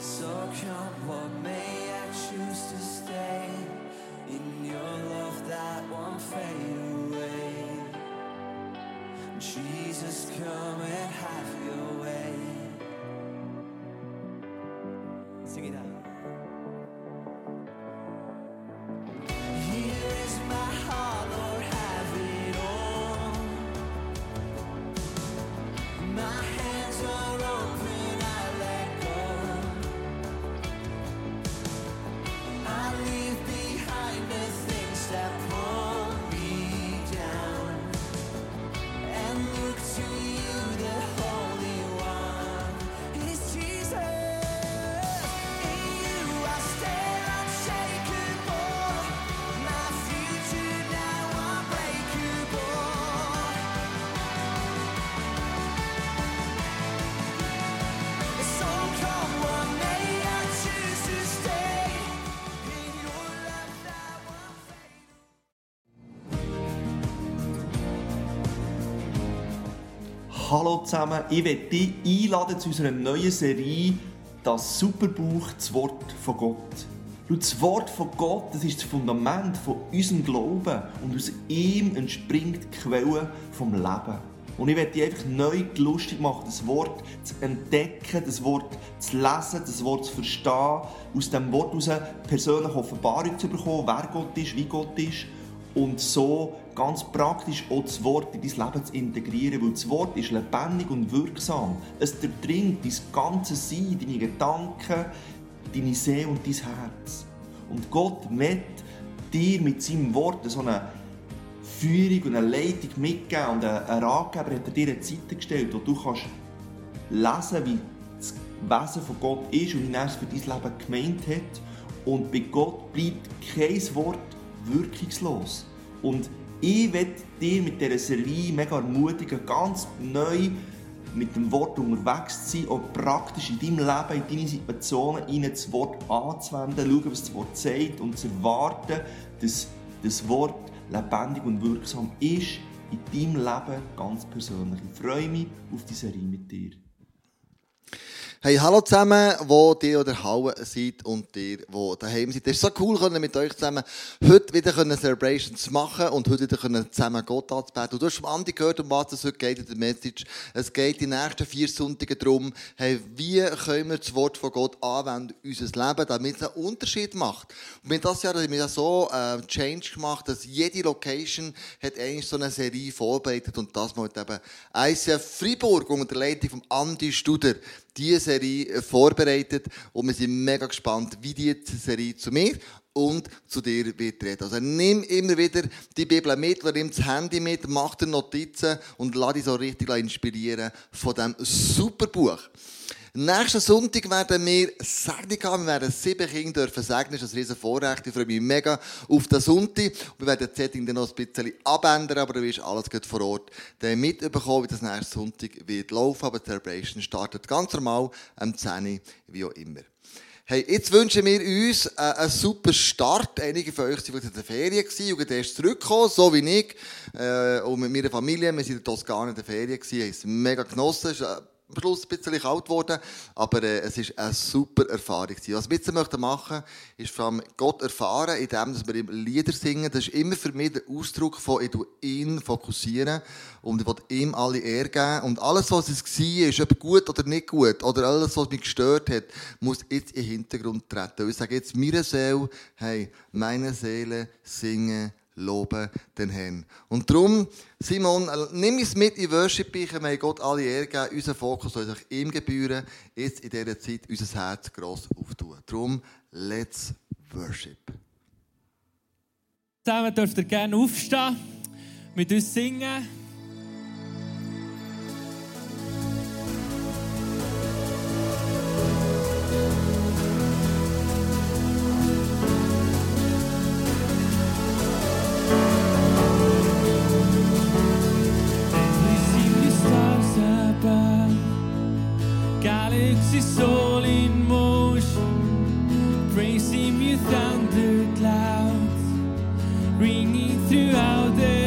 So come what may, I choose to stay in your love that won't fade away. Jesus, come and have your way. Hallo zusammen, ich werde dich einladen zu unserer neuen Serie «Das Superbuch, das Wort von Gott». Das Wort von Gott das ist das Fundament von unserem Glauben und aus ihm entspringt die Quelle vom Leben. Und ich werde dich einfach neu lustig machen, das Wort zu entdecken, das Wort zu lesen, das Wort zu verstehen, aus dem Wort heraus persönliche Offenbarung zu bekommen, wer Gott ist, wie Gott ist und so ganz praktisch auch das Wort in dein Leben zu integrieren, weil das Wort ist lebendig und wirksam. Es durchdringt dein ganze Sein, deine Gedanken, deine Seele und dein Herz. Und Gott möchte dir mit seinem Wort so eine Führung und eine Leitung mitgeben und einen Ratgeber hat er dir eine Zeit gestellt, wo du kannst lesen, wie das Wesen von Gott ist und wie er es für dein Leben gemeint hat. Und bei Gott bleibt kein Wort wirkungslos. Und ich werde dir mit dieser Serie mega ermutigen, ganz neu mit dem Wort unterwegs zu sein, auch praktisch in deinem Leben, in deine Situationen das Wort anzuwenden, schauen, was das Wort sagt und zu erwarten, dass das Wort lebendig und wirksam ist in deinem Leben ganz persönlich. Ich freue mich auf die Serie mit dir. Hey, hallo zusammen, wo ihr oder Hauen seid und ihr, wo daheim seid. Es ist so cool, mit euch zusammen heute wieder können Celebrations machen und heute wieder zusammen Gott anzubeten. Und du hast vom Andi gehört, um was es heute geht in der Message. Es geht die nächsten vier Sonntage darum, hey, wie können wir das Wort von Gott anwenden in unser Leben, damit es einen Unterschied macht. Und wir haben das Jahr haben wir so äh, Change gemacht, dass jede Location hat eigentlich so eine Serie vorbereitet und das mal eben ICF Freiburg unter der Leitung von Andi Studer diese Serie vorbereitet und wir sind mega gespannt, wie die Serie zu mir und zu dir wird reden. Also nimm immer wieder die Bibel mit oder nimm das Handy mit, mach dir Notizen und lass dich so richtig inspirieren von diesem super Buch. Nächsten Sonntag werden wir Segnung haben. Wir werden sieben Kinder dürfen segnen. Das ist ein riesen Vorrecht. Ich freue mich mega auf den Sonntag. Wir werden das Setting dann noch ein bisschen abändern, aber du wirst alles gut vor Ort dann mitbekommen, wie das nächste Sonntag wird laufen. Aber die Celebration startet ganz normal am 10 Uhr, wie auch immer. Hey, jetzt wünschen wir uns äh, einen super Start. Einige von euch waren in der Ferien gewesen und erst zurückgekommen, so wie ich. Äh, und mit meiner Familie. Wir waren in Toskana in der Ferien gewesen, haben es mega genossen. Es äh, am Schluss ein bisschen kalt geworden, aber äh, es war eine super Erfahrung. Was wir jetzt möchten machen, ist vor allem Gott erfahren, indem wir ihm Lieder singen. Das ist immer für mich der Ausdruck von, ich ihn fokussieren und ich will ihm alle Ehre geben. Und alles, was es war, ist ob gut oder nicht gut, oder alles, was mich gestört hat, muss jetzt in den Hintergrund treten. Und ich sage jetzt meiner Seele, hey, meine Seele singe loben den Herrn. Und darum, Simon, äh, nimm es mit in Worship, ich may Gott alle Ehre geben, unser Fokus soll sich ihm gebühren, jetzt in dieser Zeit unser Herz gross auftun. Darum, let's worship. Zusammen dürft ihr gerne aufstehen, mit uns singen. bring me throughout the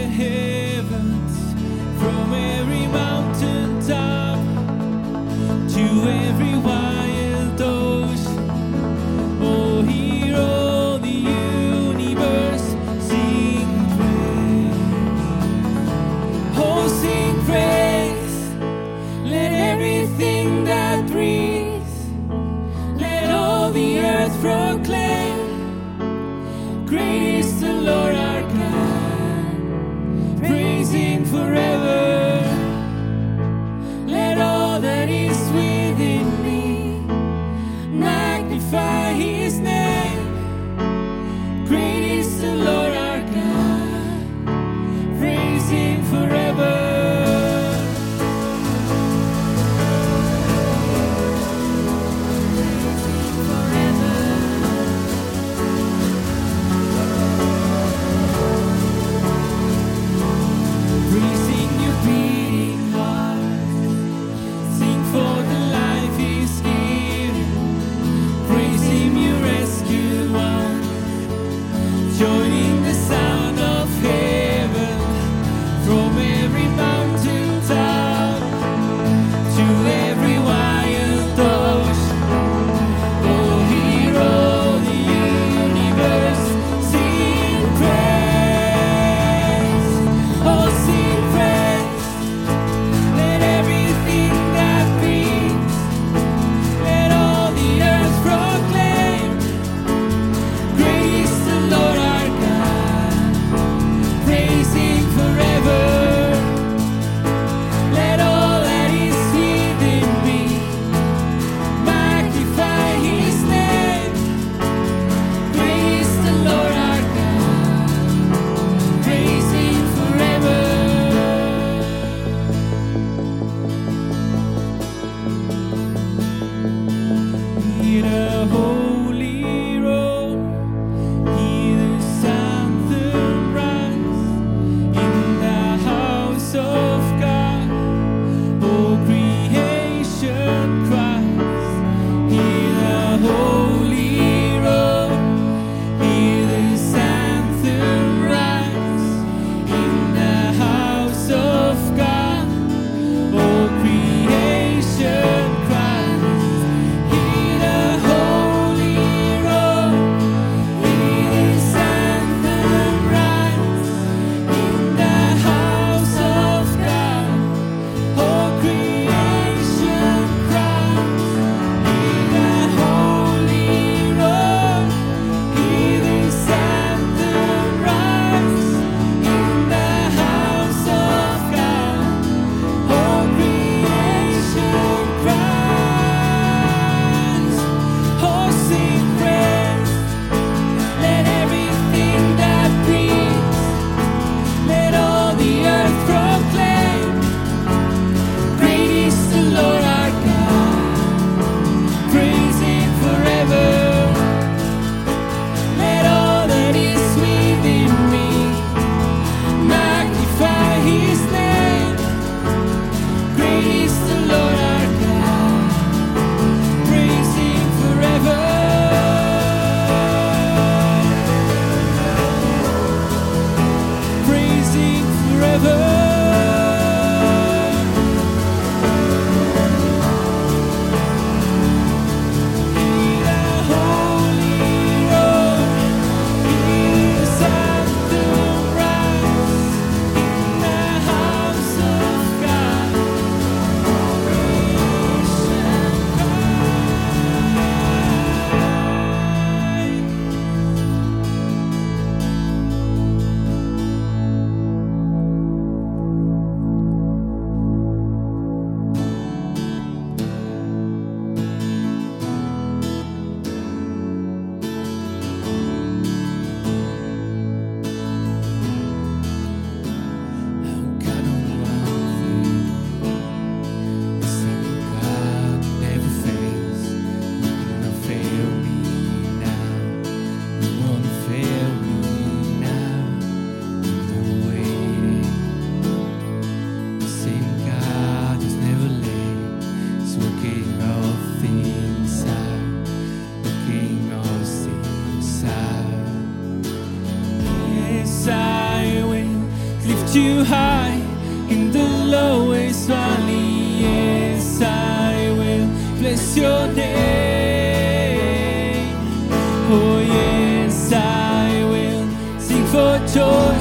Oh, yes, I will sing for joy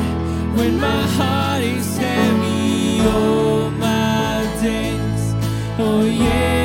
when my heart is heavy. Oh, my days, oh, yes.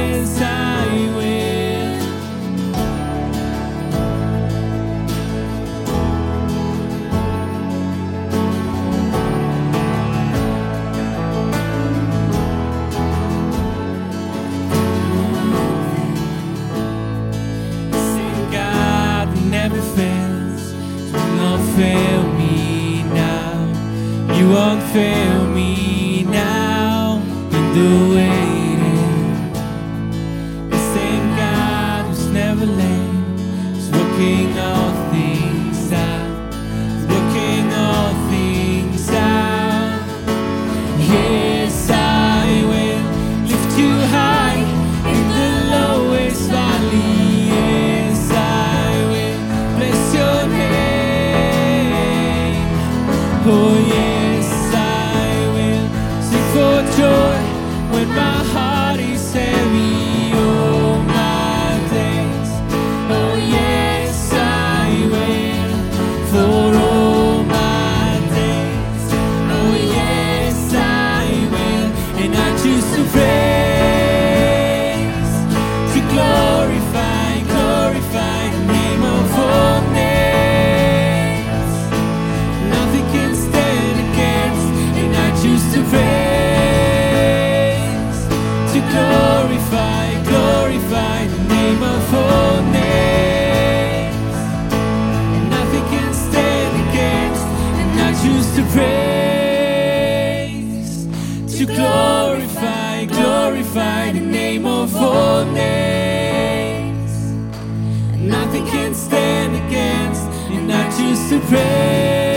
feel names. Nothing can stand against, and I choose to pray.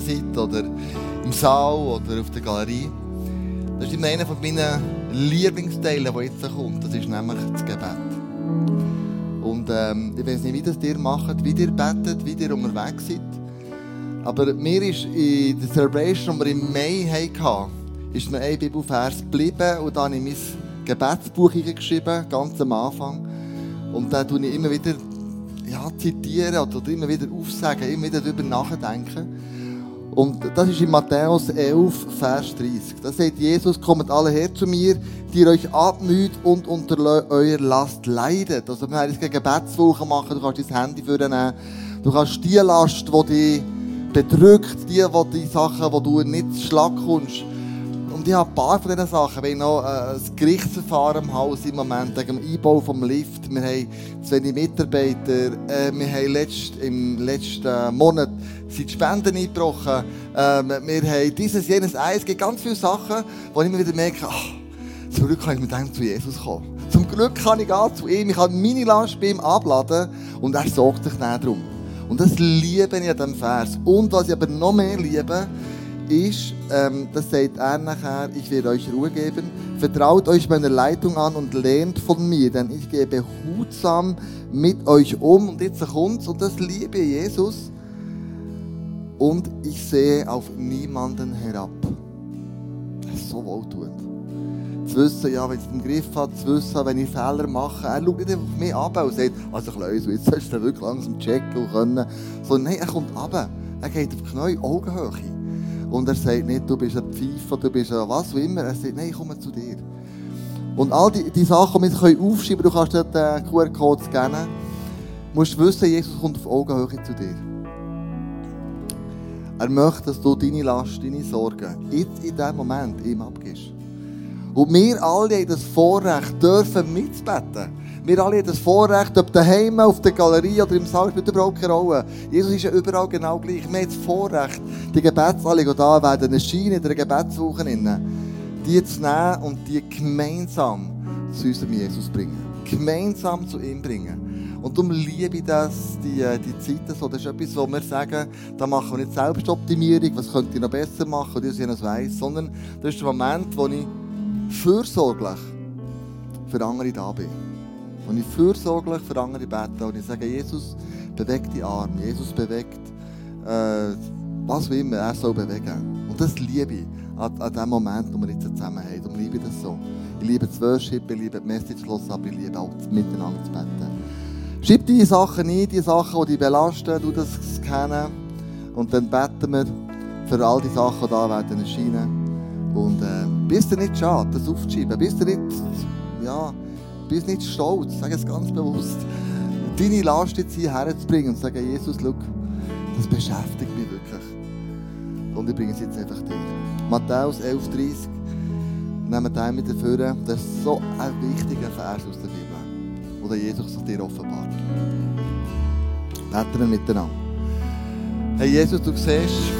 Daheim seid oder im Saal oder auf der Galerie. Das ist immer einer von meinen Lieblingsteilen, der jetzt kommt. Das ist nämlich das Gebet. Und ähm, ich weiß nicht, wie das ihr macht, wie ihr betet, wie ihr unterwegs seid. Aber mir ist in der Celebration, die wir im Mai hatten, ist mir ein Bibelvers geblieben und dann habe ich mein Gebetsbuch geschrieben, ganz am Anfang. Und da tue ich immer wieder ja, zitieren oder immer wieder aufsagen, immer wieder darüber nachdenken. Und das ist in Matthäus 11, Vers 30. Da sagt Jesus, kommt alle her zu mir, die euch abmüht und unter eurer Last leidet. Also wir haben jetzt eine Gebetswoche machen, du kannst dein Handy vornehmen. Du kannst die Last, die dich bedrückt, die, die, die Sachen, wo du nicht zu Schlag kommst. Und ich habe ein paar von diesen Sachen. Wir haben noch äh, ein Gerichtsverfahren im Haus im Moment wegen dem Einbau vom Lift. Wir haben zu wenig Mitarbeiter. Äh, wir haben letzt, im letzten Monat sind die Spenden eingebrochen. Ähm, wir haben dieses, jenes, eins. Es gibt ganz viele Sachen, wo ich immer wieder merke, ach, zum Glück kann ich mit dem zu Jesus kommen. Zum Glück kann ich gehen zu ihm. Ich kann meine Last bei ihm abladen und er sorgt sich dann darum. Und das liebe ich an diesem Vers. Und was ich aber noch mehr liebe, ist, ähm, das sagt er nachher, ich will euch Ruhe geben. Vertraut euch meiner Leitung an und lernt von mir, denn ich gehe behutsam mit euch um. Und jetzt kommt's, und das liebe Jesus. Und ich sehe auf niemanden herab. Das ist so wohltuend. Zu wissen, ja, wenn ich es im Griff habe, zu wissen, wenn ich Fehler mache. Er schaut nicht einfach auf mich ab und sagt, also Kleusel, jetzt sollst du wirklich langsam checken können. Sondern nein, er kommt runter. Er geht auf die Knie, Augenhöhe. Und er sagt nicht, du bist ein Pfeifer, du bist ein was auch immer. Er sagt, nein, ich komme zu dir. Und all die, die Sachen, die wir können aufschreiben du kannst dort den QR-Code scannen, musst du wissen, Jesus kommt auf Augenhöhe zu dir. Er möchte, dass du deine Last, deine Sorgen jetzt in diesem Moment ihm abgibst. Und wir alle haben das Vorrecht, dürfen mitzubeten. Wir alle haben das Vorrecht, ob daheim, auf der Galerie oder im Saal, spielt überhaupt keine Rolle. Jesus ist ja überall genau gleich. Wir haben das Vorrecht, die Gebetsanliegen, die da werden, erscheinen in der Gebetswoche, die zu nehmen und die gemeinsam zu unserem Jesus bringen. Gemeinsam zu ihm bringen. Und darum liebe ich das, die, äh, die Zeiten so. Das ist etwas, wo wir sagen, da machen wir nicht Selbstoptimierung, was könnte ich noch besser machen, oder ich noch weiss, sondern das ist der Moment, wo ich fürsorglich für andere da bin. Wo ich fürsorglich für andere bete und ich sage, Jesus, bewegt die Arme, Jesus bewegt, äh, was auch immer er soll bewegen. Und das liebe ich an, an dem Moment, wo wir jetzt zusammen haben. Darum liebe ich das so. Ich liebe das Worship, ich liebe die Message los, aber ich liebe auch Miteinander zu beten. Schreib die Sachen ein, die Sachen, die dich belasten, du das kennen. Und dann beten wir für all die Sachen, die da werden erscheinen. Und äh, bist du nicht schade, das aufzuschreiben? Bist du nicht, ja, bist nicht stolz, sag es ganz bewusst, deine Last jetzt hierher zu bringen und zu sagen, Jesus, schau, das beschäftigt mich wirklich. Und ich bringe es jetzt einfach dir. Matthäus 11,30, nehmen den mit dafür. Das ist so ein wichtiger Vers aus der Bibel, wo der Jesus sich dir offenbart. Beten wir miteinander. Hey Jesus, du siehst, Jesus.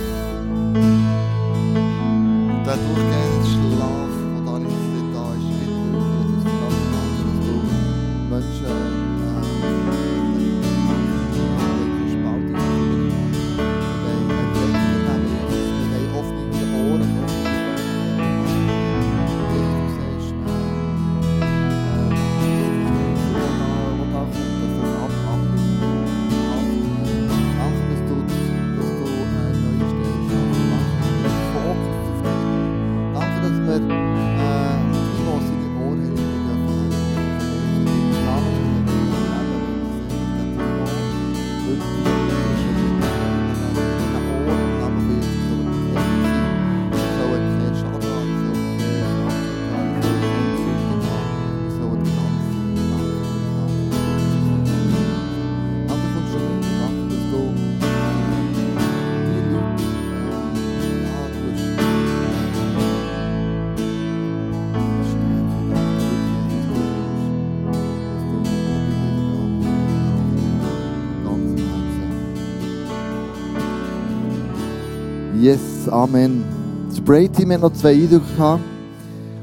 Amen. Das Spray-Team hat noch zwei Eindrücke gehabt.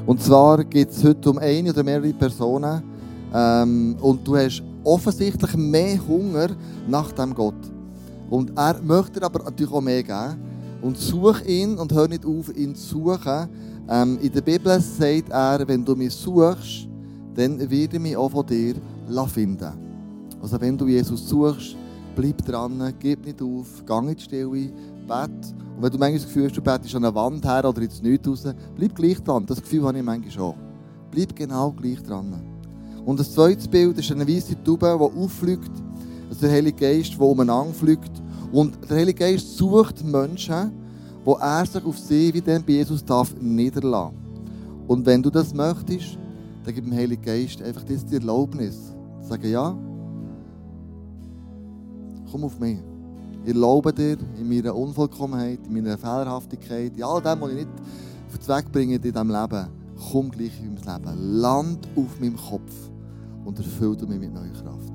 Und zwar geht es heute um eine oder mehrere Personen. Ähm, und du hast offensichtlich mehr Hunger nach dem Gott. Und er möchte dir aber natürlich auch mehr geben. Und such ihn und hör nicht auf, ihn zu suchen. Ähm, in der Bibel sagt er, wenn du mich suchst, dann werde ich mich auch von dir finden. Also wenn du Jesus suchst, bleib dran, gib nicht auf, geh in die Stille, bet. Und wenn du manchmal das Gefühl hast, du betest an einer Wand her oder ins Nichts raus, bleib gleich dran. Das Gefühl habe ich manchmal schon. Bleib genau gleich dran. Und das zweite Bild ist eine weiße Taube, die auffliegt. Ist der Heilige Geist, der umeinander fliegt. Und der Heilige Geist sucht Menschen, wo er sich auf sie wie bei Jesus darf niederlassen. Und wenn du das möchtest, dann gib dem Heiligen Geist einfach das die Erlaubnis. Sagen, ja, komm auf mich. Ich erlaube dir in meiner Unvollkommenheit, in meiner Fehlerhaftigkeit, in all dem, was ich nicht auf den Zweck bringe in diesem Leben, komm gleich in mein Leben. Land auf meinem Kopf und erfüll mich mit neuer Kraft.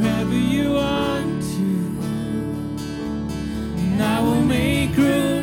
wherever you want to. And I will make room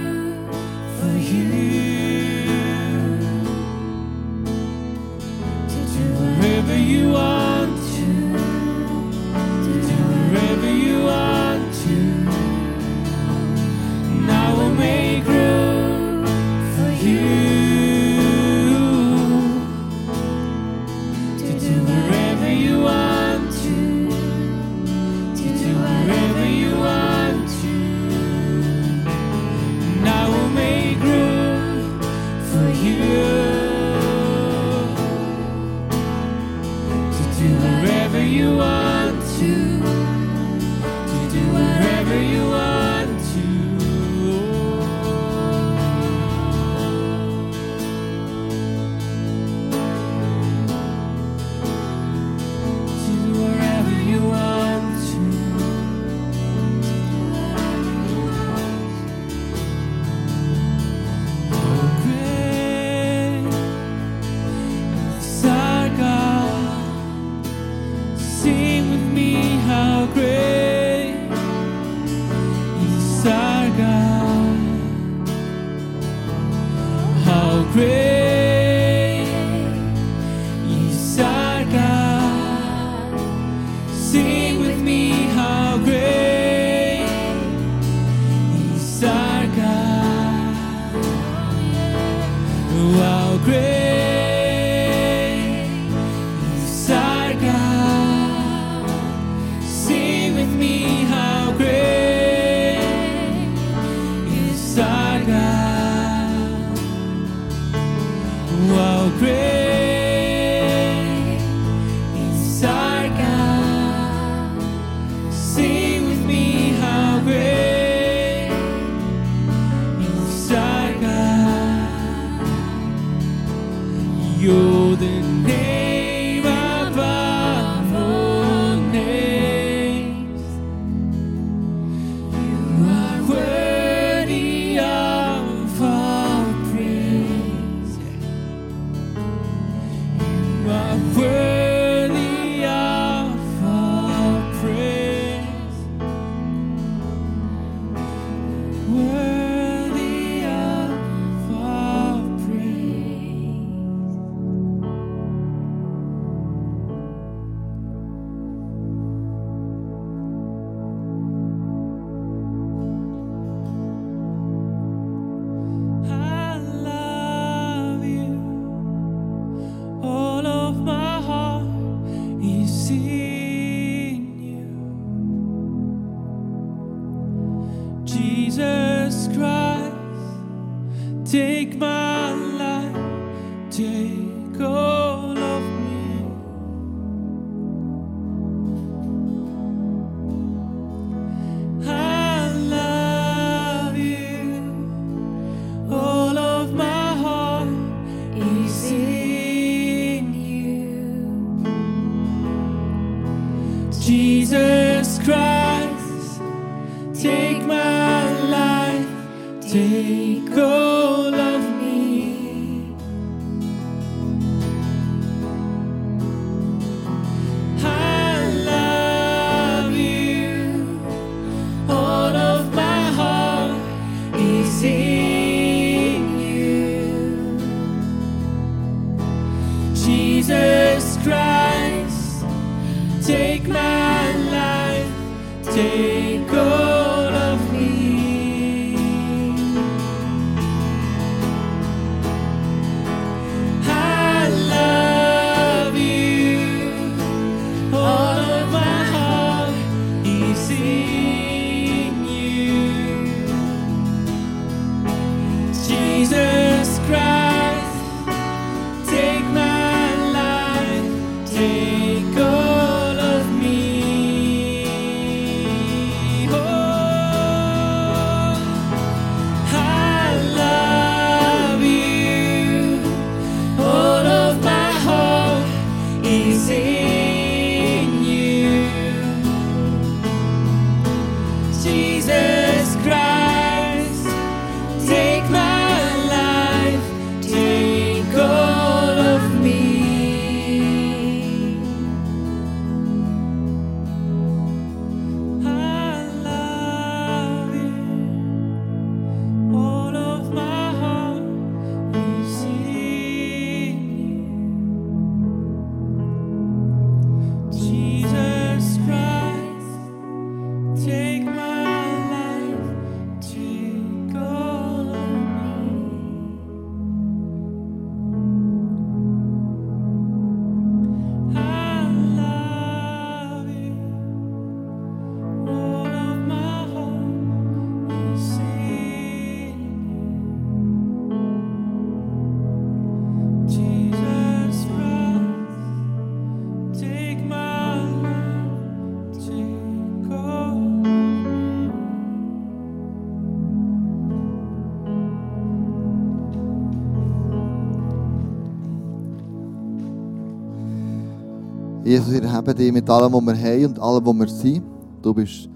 Jesus, wir haben dich mit allem, was wir haben und allem, was wir sind. Du bist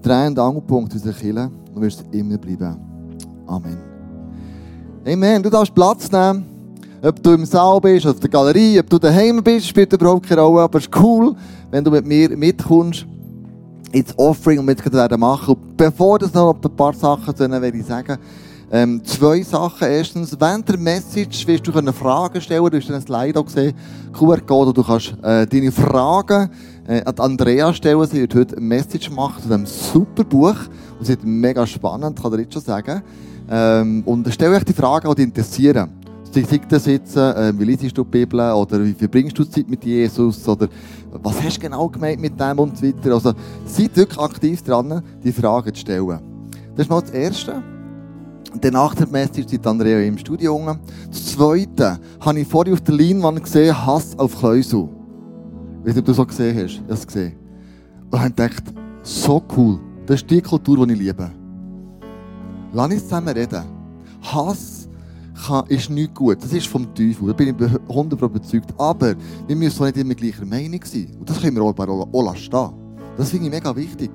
Dreh- und Angelpunkt unserer Kirche und wirst immer bleiben. Amen. Amen. Du darfst Platz nehmen. Ob du im Saal bist, auf der Galerie, ob du daheim bist, spielt überhaupt keine Rolle. Aber es ist cool, wenn du mit mir mitkommst ins Offering und wir machen. Bevor das noch ein paar Sachen zu werde ich sagen, ähm, zwei Sachen. Erstens, während der Message wirst du können Fragen stellen. Du hast ein Slide auch gesehen, QR-Code, du kannst äh, deine Fragen äh, an Andrea stellen. Sie wird heute eine Message machen zu diesem super Buch. Und sie ist mega spannend, kann ich jetzt schon sagen. Ähm, und stell euch die Fragen, die dich interessieren. Sei das jetzt, äh, wie liest du die Bibel oder wie verbringst du Zeit mit Jesus oder was hast du genau gemeint mit dem und so weiter. Also seid wirklich aktiv dran, die Fragen zu stellen. Das ist mal das Erste. Dann nach der Message sind Andrea im Studio. unten. Das Zweite habe ich vorhin auf der Leinwand gesehen, Hass auf Kleusel. Ich weiß nicht, ob du so gesehen hast. Ich habe es gesehen. Und habe gedacht, so cool. Das ist die Kultur, die ich liebe. Lass uns zusammen reden. Hass kann, ist nicht gut. Das ist vom Teufel. Da bin ich 100% überzeugt. Aber wir müssen auch nicht immer gleicher Meinung sein. Und das können wir auch bei Ola stehen. Das finde ich mega wichtig.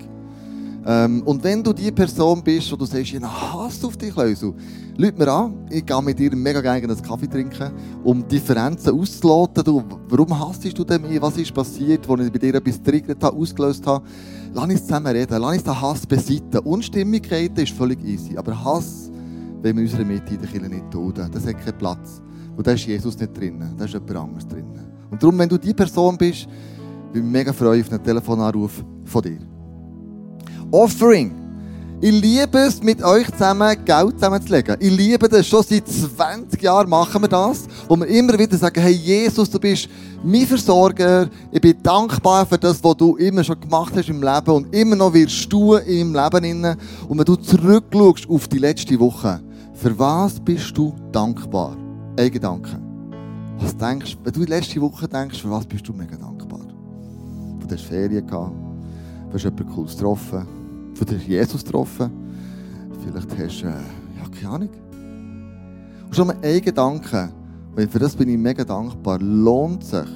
Ähm, und wenn du die Person bist, wo du sagst, ich Hass auf dich, Leusel, Leute mir an. Ich gehe mit dir mega gerne einen Kaffee trinken, um Differenzen auszuloten. Du, warum hasst du denn mich? Was ist passiert, wo ich bei dir etwas triggert habe, ausgelöst habe? Lass uns zusammen reden. Lass uns den Hass beseiten. Unstimmigkeiten ist völlig easy. Aber Hass wenn wir in unserer Mitte in der Kirche nicht dulden. Das hat keinen Platz. Und da ist Jesus nicht drin. Da ist jemand anderes drin. Und darum, wenn du die Person bist, bin ich mega freuen auf einen Telefonanruf von dir. Offering. Ich liebe es, mit euch zusammen Geld zusammenzulegen. Ich liebe das. Schon seit 20 Jahren machen wir das. Wo wir immer wieder sagen, hey Jesus, du bist mein Versorger. Ich bin dankbar für das, was du immer schon gemacht hast im Leben und immer noch wirst tun im Leben. Inne. Und wenn du zurückschaust auf die letzte Woche, für was bist du dankbar? Ein Gedanke. Was denkst wenn du die letzte Woche denkst, für was bist du mega dankbar? Du hast Ferien gehabt, du hast jemanden Cooles getroffen, du hast Jesus getroffen, vielleicht hast du, äh, ja, keine Ahnung. Und schon mal ein Gedanke, und für das bin ich mega dankbar, lohnt sich,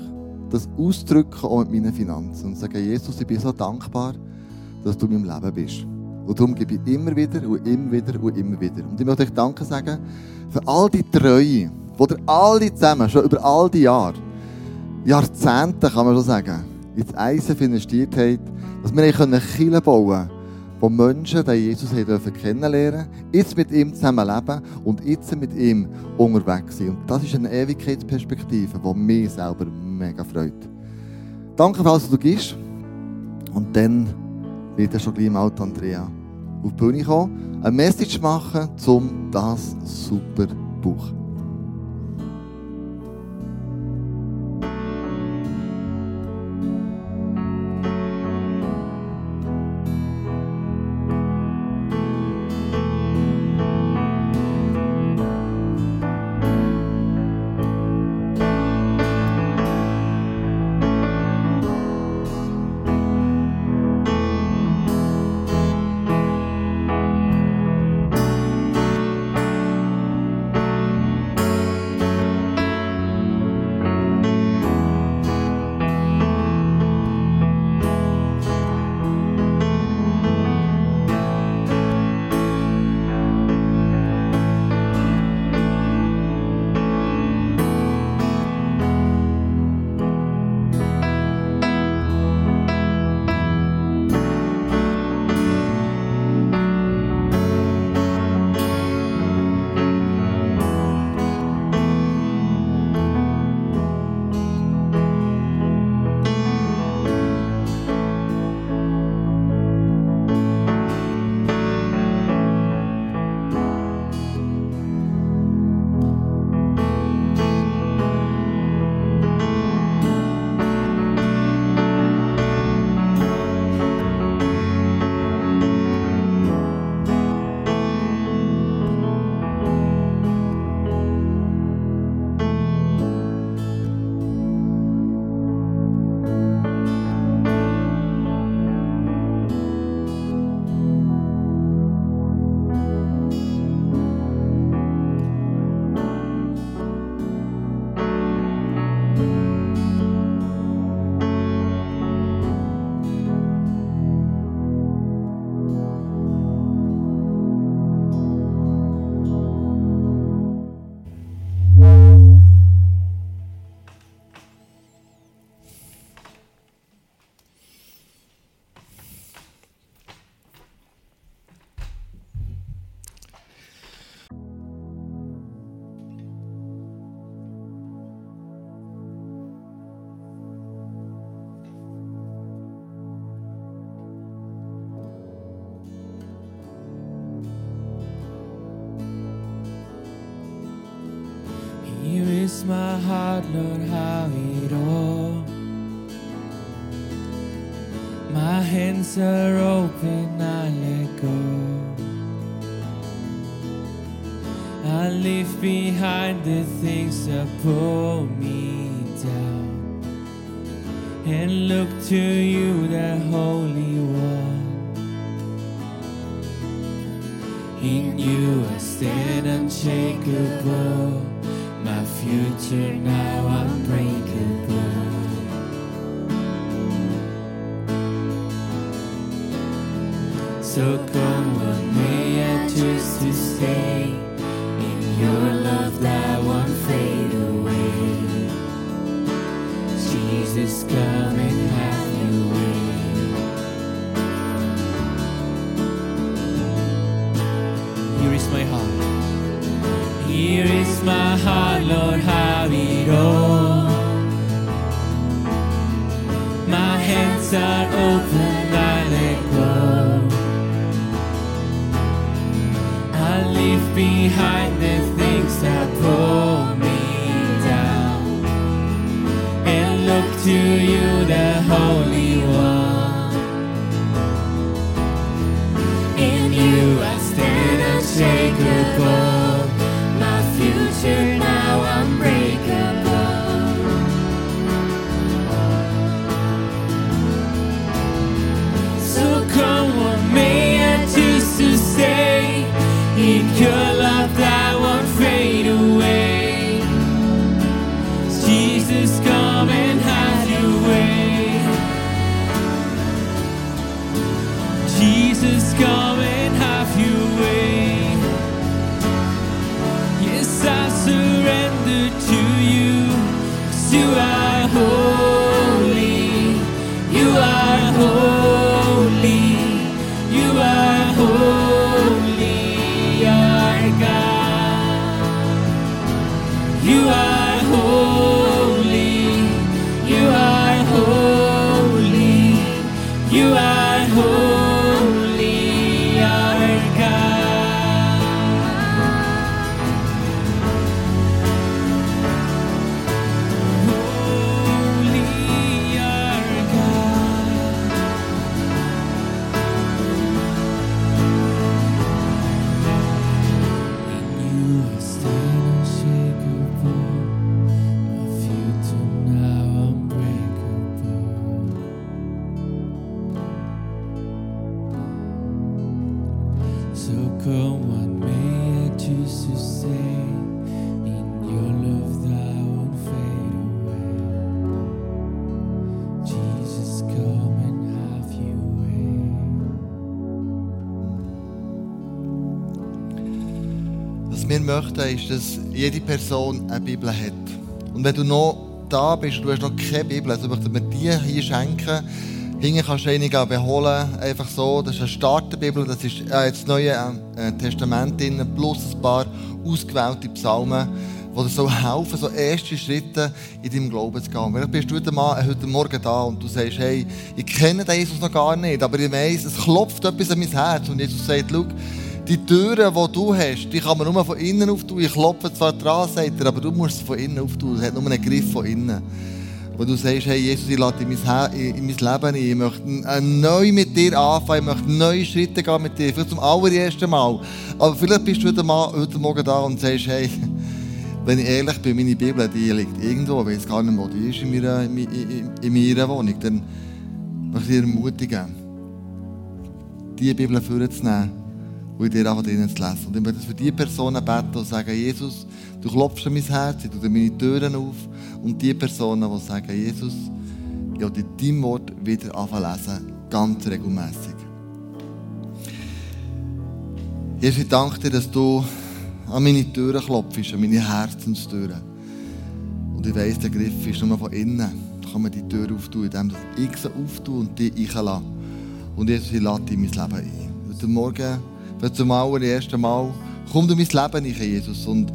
das auszudrücken auch mit meinen Finanzen und sagen, Jesus, ich bin so dankbar, dass du in meinem Leben bist. Und darum gebe ich immer wieder und immer wieder und immer wieder. Und ich möchte euch Danke sagen für all die Treue, die ihr alle zusammen, schon über all die Jahre, Jahrzehnte kann man schon sagen, ins ISF investiert habt, dass wir Kirche bauen können, wo Menschen den Jesus dürfen kennenlernen jetzt mit ihm zusammenleben und jetzt mit ihm unterwegs sind. Und das ist eine Ewigkeitsperspektive, die mich selber mega freut. Danke, falls du gehst. Und dann wird er schon gleich im mal Andrea auf die Bühne kommen, eine Message machen, um das super Buch my heart, Lord, how it all. My hands are open, I let go. I leave behind the things that pull me down and look to you, the Holy One. In you I stand unshakable future now I'm praying. Ist, dass jede Person eine Bibel hat. Und wenn du noch da bist und du hast noch keine Bibel, also möchten wir die hier schenken. Hinten kannst du einige beholen, einfach so. Das ist eine Starterbibel, das ist äh, das Neue äh, Testament drin, plus ein paar ausgewählte Psalmen, die dir so helfen, so erste Schritte in deinem Glauben zu gehen. Vielleicht bist du heute, Mann, heute Morgen da und du sagst, hey, ich kenne Jesus noch gar nicht, aber ich weiss, es klopft etwas an mein Herz. Und Jesus sagt, schau, die Türen, die du hast, die kann man nur von innen auftun. Ich klopfe zwar dran, sagt er, aber du musst sie von innen auftun. Es hat nur einen Griff von innen. Wo du sagst, hey Jesus, ich lade Her- in in mein Leben ein. Ich möchte äh, neu mit dir anfangen. Ich möchte neue Schritte gehen mit dir. Vielleicht zum allerersten Mal. Aber vielleicht bist du heute, Mal, heute Morgen da und sagst, hey, wenn ich ehrlich bin, meine Bibel, die liegt irgendwo, ich weiß gar nicht, wo die ist in meiner, in, in, in meiner Wohnung. Dann möchte ich dir ermutigen, diese Bibel vorzunehmen und in dir einfach drinnen zu lesen. Und ich möchte für diese Personen beten und sagen, Jesus, du klopfst an mein Herz, ich dir meine Türen auf. Und die Personen, die sagen, Jesus, ich will in deinem Wort wieder anfangen lesen, ganz regelmässig. Jesus, ich danke dir, dass du an meine Türen klopfst, an meine Herzenstüren. Und ich weiss, der Griff ist nur von innen. Da kann man die Tür auftun, indem ich sie auftue und die einlasse. Und Jesus, ich lade dich in mein Leben ein. Heute Morgen, vielleicht zum allerersten Mal, komm du in mein Leben rein, Jesus. Und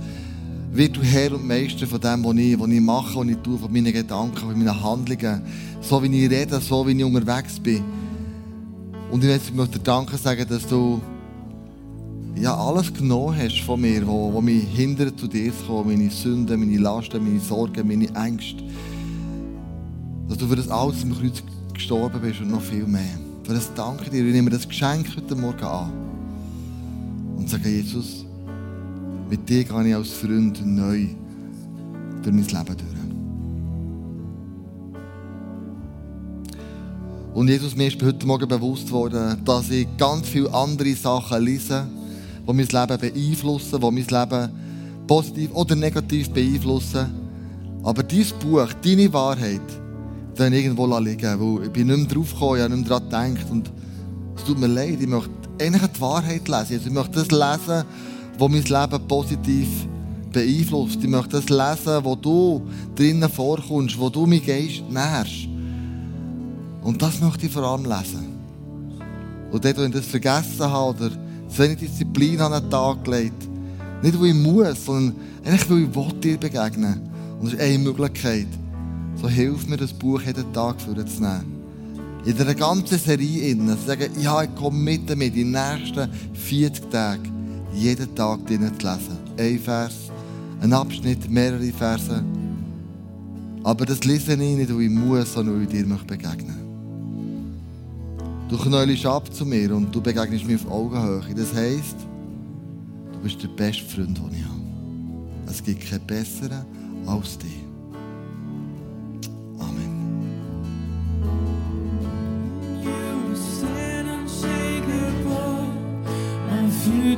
wird du Herr und Meister von dem, was ich, was ich mache, was ich tue, von meinen Gedanken, von meinen Handlungen. So wie ich rede, so wie ich unterwegs bin. Und ich möchte- dir Danke sagen, dass du ja, alles genommen hast von mir, wo, wo mich hindert, zu dir zu kommen. Meine Sünden, meine Lasten, meine Sorgen, meine Ängste. Dass du für das alles am Kreuz gestorben bist und noch viel mehr. Für das danke dir. Ich nehme das Geschenk heute Morgen an. Und sage, Jesus, mit dir gehe ich als Freund neu durch mein Leben durch. Und Jesus, mir ist heute Morgen bewusst worden, dass ich ganz viele andere Sachen lese, die mein Leben beeinflussen, die mein Leben positiv oder negativ beeinflussen. Aber dieses Buch, deine Wahrheit, dann irgendwo liegen, wo ich bin nicht mehr drauf gekommen, ich habe nicht mehr daran gedacht. Und es tut mir leid, ich möchte eigentlich die Wahrheit lesen. Also ich möchte das lesen, was mein Leben positiv beeinflusst. Ich möchte das lesen, wo du drinnen vorkommst, wo du meinen Geist nährst. Und das möchte ich vor allem lesen. Und dort, wo ich das vergessen habe oder zu wenig Disziplin an den Tag gelegt, nicht weil ich muss, sondern eigentlich weil ich will dir begegnen Und das ist eine Möglichkeit. So hilft mir das Buch jeden Tag vorzunehmen. In dieser ganzen Serie innen, zu sagen, ja, ich komme mit damit, die nächsten 40 Tage, jeden Tag drinnen zu lesen. Ein Vers, ein Abschnitt, mehrere Verse. Aber das lese ich nicht, weil ich muss, sondern weil ich dir begegnen Du knäulst ab zu mir und du begegnest mir auf Augenhöhe. Das heisst, du bist der beste Freund, den ich habe. Es gibt keinen besseren als dich.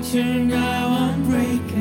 future now I'm breaking.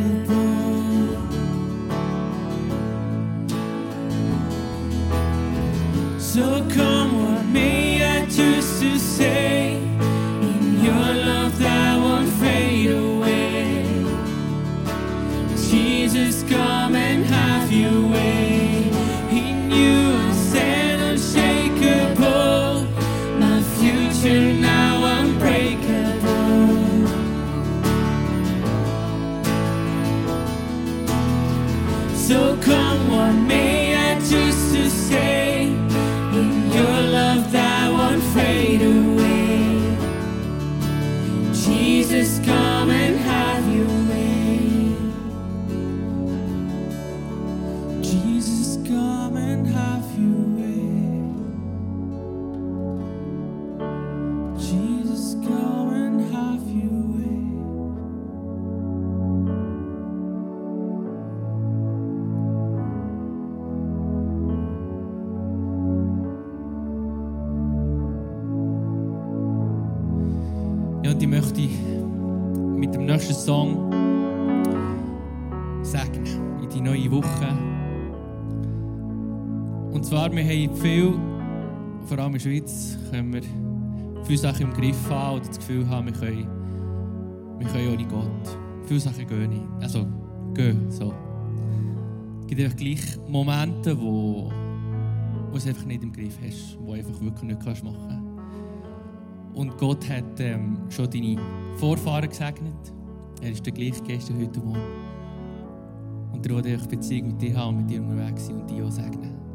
In der Schweiz, können wir viele Sachen im Griff haben oder das Gefühl haben, wir können, wir können ohne Gott. Viele Sachen gehen nicht. Also, gehen, so. Es gibt einfach gleich Momente, wo, wo es einfach nicht im Griff hast, wo du einfach wirklich nicht kannst machen kannst. Und Gott hat ähm, schon deine Vorfahren gesegnet. Er ist der gleiche Geist wie heute Morgen. Und er will eine Beziehung mit dir haben und mit dir unterwegs sein und dich auch segnen.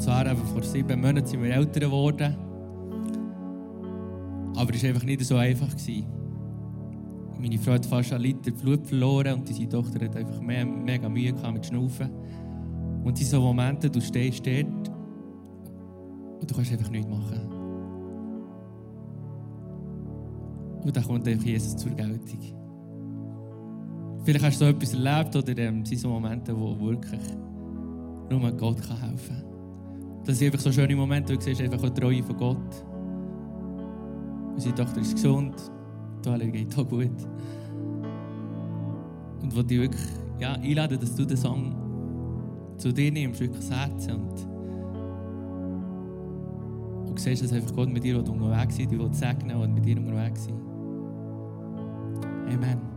Und zwar eben vor sieben Monaten sind wir älter geworden. Aber es war einfach nicht so einfach. Gewesen. Meine Frau hat fast einen Liter Blut verloren und unsere Tochter hat einfach mehr, mega Mühe gehabt mit Schnaufen. Und in so Momenten, du stehst dort und du kannst einfach nichts machen. Und dann kommt einfach Jesus zur Geltung. Vielleicht hast du so etwas erlebt oder ähm, sind so Momente, wo wirklich nur Gott kann helfen kann. Das sind einfach so schöne Momente, wo du siehst einfach die Treue von Gott. Unsere Tochter ist gesund, die alle geht auch gut. Und wo dich wirklich ja, einladen, dass du den Song zu dir nimmst, wirklich das Herz und und siehst, dass einfach Gott mit dir unterwegs will, die will segnen und mit dir unterwegs sein. Amen.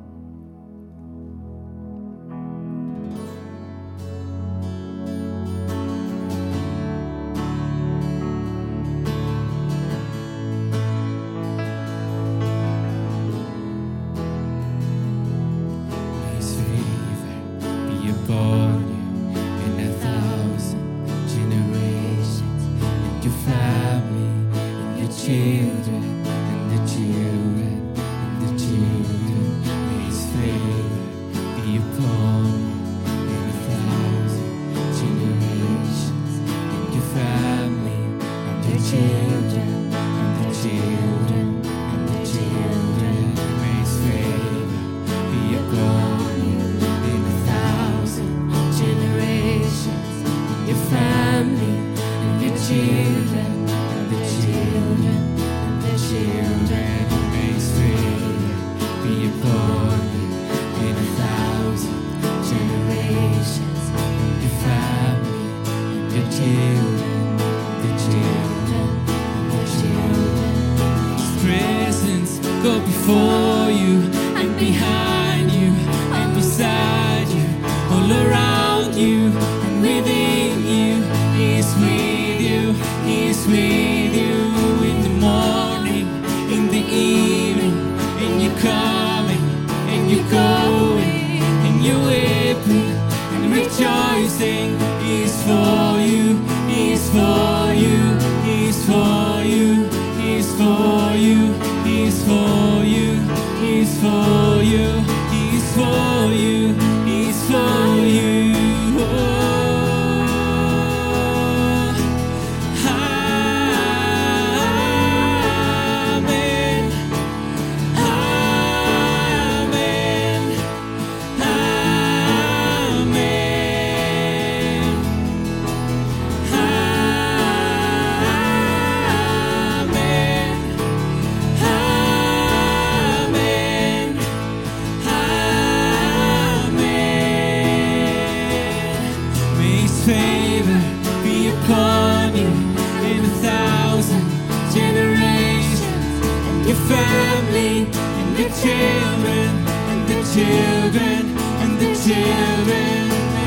Family, and your children, and the children, and the children.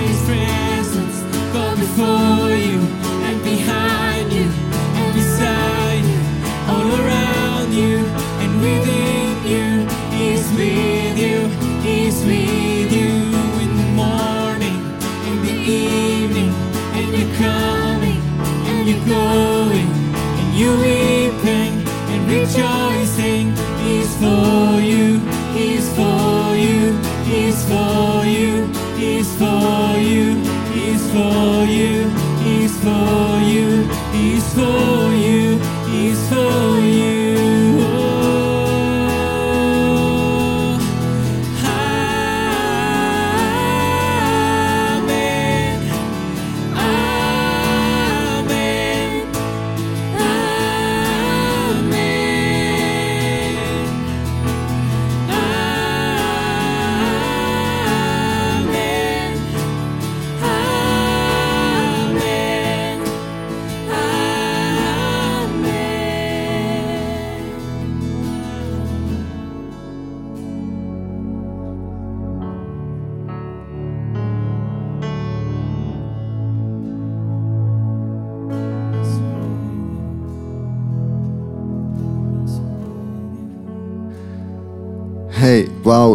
His presence go before you and behind you and beside you, all around you and within you. He is with you, He is with you in the morning, in the evening, and you're coming and you're going and you're weeping and rejoicing. For you, He's for you, He's for you, He's for you, He's for you, He's for you, He's for you,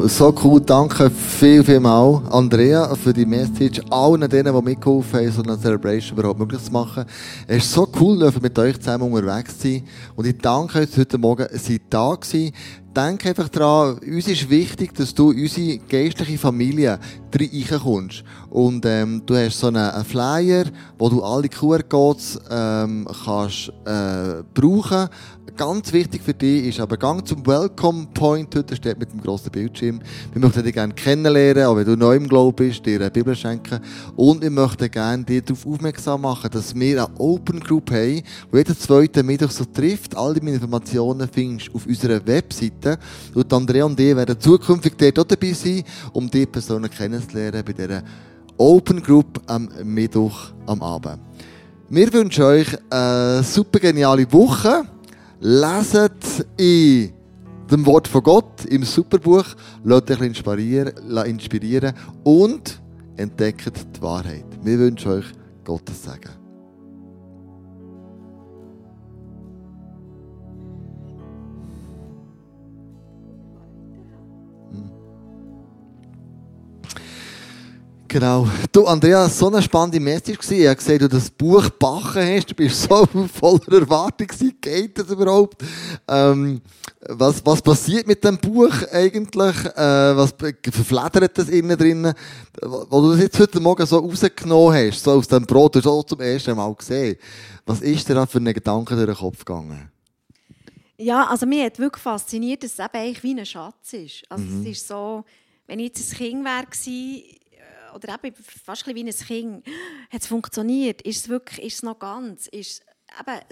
so cool. Danke viel, viel mal, Andrea, für die Message. Allen denen, die mitgeholfen haben, so eine Celebration überhaupt möglich zu machen. Es ist so cool, mit euch zusammen unterwegs zu sein. Und ich danke euch heute Morgen, seid da gewesen. Denk einfach dran, uns ist wichtig, dass du unsere geistliche Familie reinkommst. Und ähm, du hast so einen, einen Flyer, wo du alle QR-Codes ähm, kannst äh, brauchen Ganz wichtig für dich ist aber, gang zum Welcome Point heute, steht mit dem grossen Bildschirm. Wir möchten dich gerne kennenlernen, auch wenn du neu im Glauben bist, dir eine Bibel schenken. Und wir möchten gerne dich darauf aufmerksam machen, dass wir eine Open Group haben, die jeden zweiten Mittwoch so trifft. All die Informationen findest du auf unserer Webseite. Und Andrea und ich werden zukünftig dort auch dabei sein, um die Personen kennenzulernen bei dieser Open Group am Mittwoch am Abend. Wir wünschen euch eine super geniale Woche. Leset in dem Wort von Gott im Superbuch, lasst euch inspirieren, inspirieren und entdeckt die Wahrheit. Wir wünschen euch Gottes Segen. Genau. Du, Andrea, so eine spannende Message gewesen. Ich habe gesehen, du das Buch backen hast. Du bist so voller Erwartung gewesen. Geht das überhaupt? Ähm, was, was passiert mit dem Buch eigentlich? Äh, was verfledert das innen drin? Wo du das jetzt heute Morgen so rausgenommen hast, so aus dem Brot, du hast auch zum ersten Mal gesehen. Was ist dir da für einen Gedanken durch den Kopf gegangen? Ja, also mich hat wirklich fasziniert, dass es eben eigentlich wie ein Schatz ist. Also es ist so, wenn ich jetzt ein Kind wäre oder eben fast wie ein Kind, hat es funktioniert? Ist es wirklich, ist es noch ganz? Ist, eben,